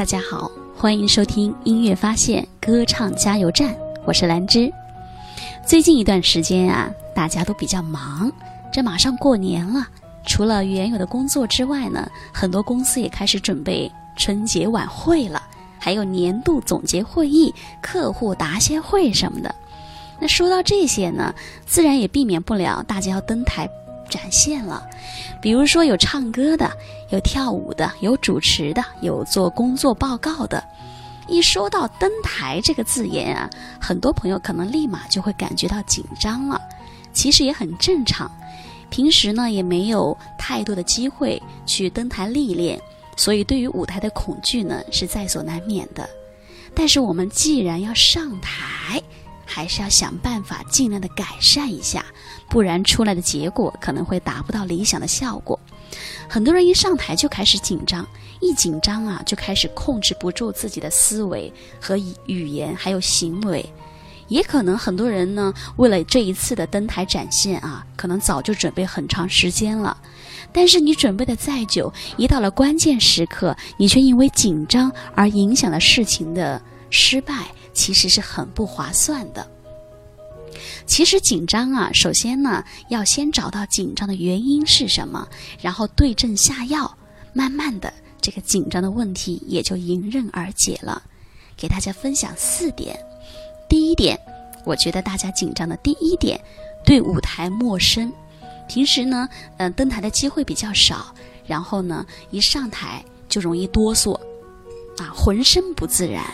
大家好，欢迎收听音乐发现歌唱加油站，我是兰芝。最近一段时间啊，大家都比较忙，这马上过年了，除了原有的工作之外呢，很多公司也开始准备春节晚会了，还有年度总结会议、客户答谢会什么的。那说到这些呢，自然也避免不了大家要登台。展现了，比如说有唱歌的，有跳舞的，有主持的，有做工作报告的。一说到登台这个字眼啊，很多朋友可能立马就会感觉到紧张了。其实也很正常，平时呢也没有太多的机会去登台历练，所以对于舞台的恐惧呢是在所难免的。但是我们既然要上台，还是要想办法尽量的改善一下。不然出来的结果可能会达不到理想的效果。很多人一上台就开始紧张，一紧张啊就开始控制不住自己的思维和语言，还有行为。也可能很多人呢，为了这一次的登台展现啊，可能早就准备很长时间了。但是你准备的再久，一到了关键时刻，你却因为紧张而影响了事情的失败，其实是很不划算的。其实紧张啊，首先呢，要先找到紧张的原因是什么，然后对症下药，慢慢的，这个紧张的问题也就迎刃而解了。给大家分享四点。第一点，我觉得大家紧张的第一点，对舞台陌生，平时呢，嗯，登台的机会比较少，然后呢，一上台就容易哆嗦，啊，浑身不自然，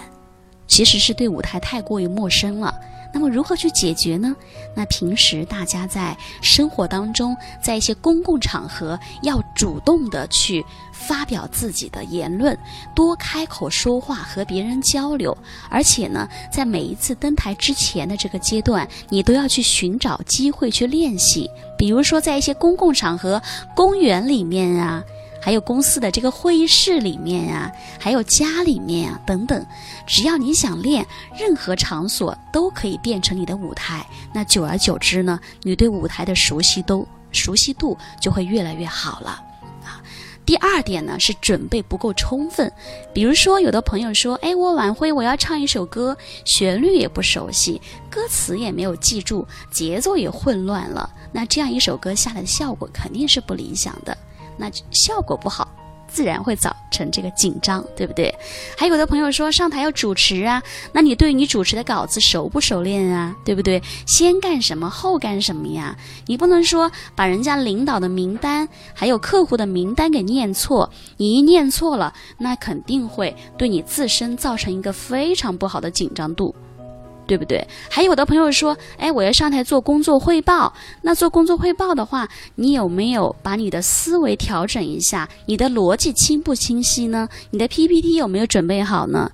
其实是对舞台太过于陌生了。那么如何去解决呢？那平时大家在生活当中，在一些公共场合，要主动的去发表自己的言论，多开口说话，和别人交流。而且呢，在每一次登台之前的这个阶段，你都要去寻找机会去练习。比如说，在一些公共场合，公园里面啊。还有公司的这个会议室里面啊，还有家里面啊等等，只要你想练，任何场所都可以变成你的舞台。那久而久之呢，你对舞台的熟悉都熟悉度就会越来越好了啊。第二点呢是准备不够充分，比如说有的朋友说，哎，我晚会我要唱一首歌，旋律也不熟悉，歌词也没有记住，节奏也混乱了，那这样一首歌下来的效果肯定是不理想的。那效果不好，自然会造成这个紧张，对不对？还有的朋友说上台要主持啊，那你对你主持的稿子熟不熟练啊？对不对？先干什么后干什么呀？你不能说把人家领导的名单还有客户的名单给念错，你一念错了，那肯定会对你自身造成一个非常不好的紧张度。对不对？还有的朋友说，哎，我要上台做工作汇报。那做工作汇报的话，你有没有把你的思维调整一下？你的逻辑清不清晰呢？你的 PPT 有没有准备好呢？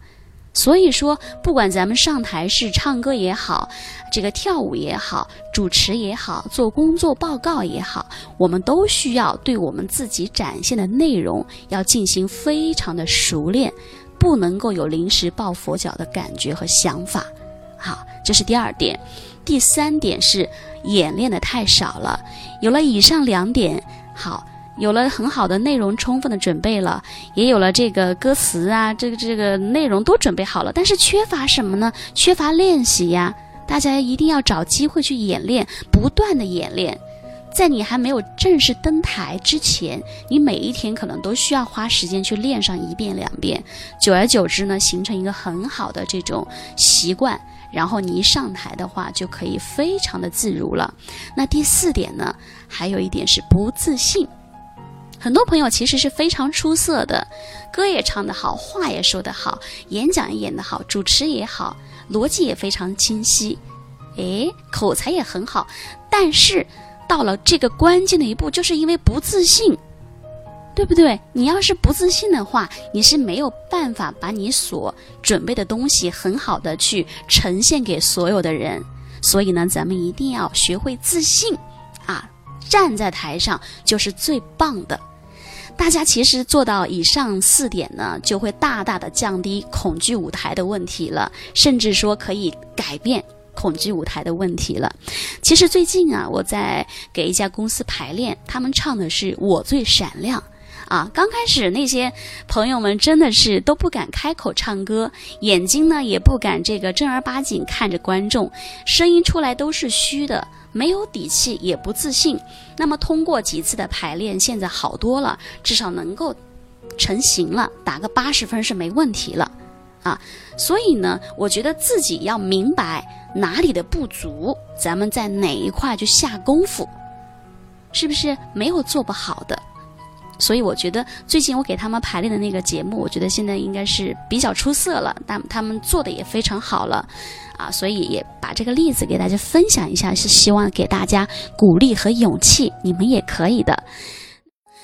所以说，不管咱们上台是唱歌也好，这个跳舞也好，主持也好，做工作报告也好，我们都需要对我们自己展现的内容要进行非常的熟练，不能够有临时抱佛脚的感觉和想法。好，这是第二点，第三点是演练的太少了。有了以上两点，好，有了很好的内容，充分的准备了，也有了这个歌词啊，这个这个内容都准备好了，但是缺乏什么呢？缺乏练习呀！大家一定要找机会去演练，不断的演练。在你还没有正式登台之前，你每一天可能都需要花时间去练上一遍两遍，久而久之呢，形成一个很好的这种习惯。然后你一上台的话，就可以非常的自如了。那第四点呢，还有一点是不自信。很多朋友其实是非常出色的，歌也唱得好，话也说得好，演讲也演得好，主持也好，逻辑也非常清晰，诶，口才也很好。但是到了这个关键的一步，就是因为不自信。对不对？你要是不自信的话，你是没有办法把你所准备的东西很好的去呈现给所有的人。所以呢，咱们一定要学会自信啊！站在台上就是最棒的。大家其实做到以上四点呢，就会大大的降低恐惧舞台的问题了，甚至说可以改变恐惧舞台的问题了。其实最近啊，我在给一家公司排练，他们唱的是《我最闪亮》。啊，刚开始那些朋友们真的是都不敢开口唱歌，眼睛呢也不敢这个正儿八经看着观众，声音出来都是虚的，没有底气，也不自信。那么通过几次的排练，现在好多了，至少能够成型了，打个八十分是没问题了啊。所以呢，我觉得自己要明白哪里的不足，咱们在哪一块就下功夫，是不是没有做不好的？所以我觉得最近我给他们排练的那个节目，我觉得现在应该是比较出色了，但他们做的也非常好了，啊，所以也把这个例子给大家分享一下，是希望给大家鼓励和勇气，你们也可以的。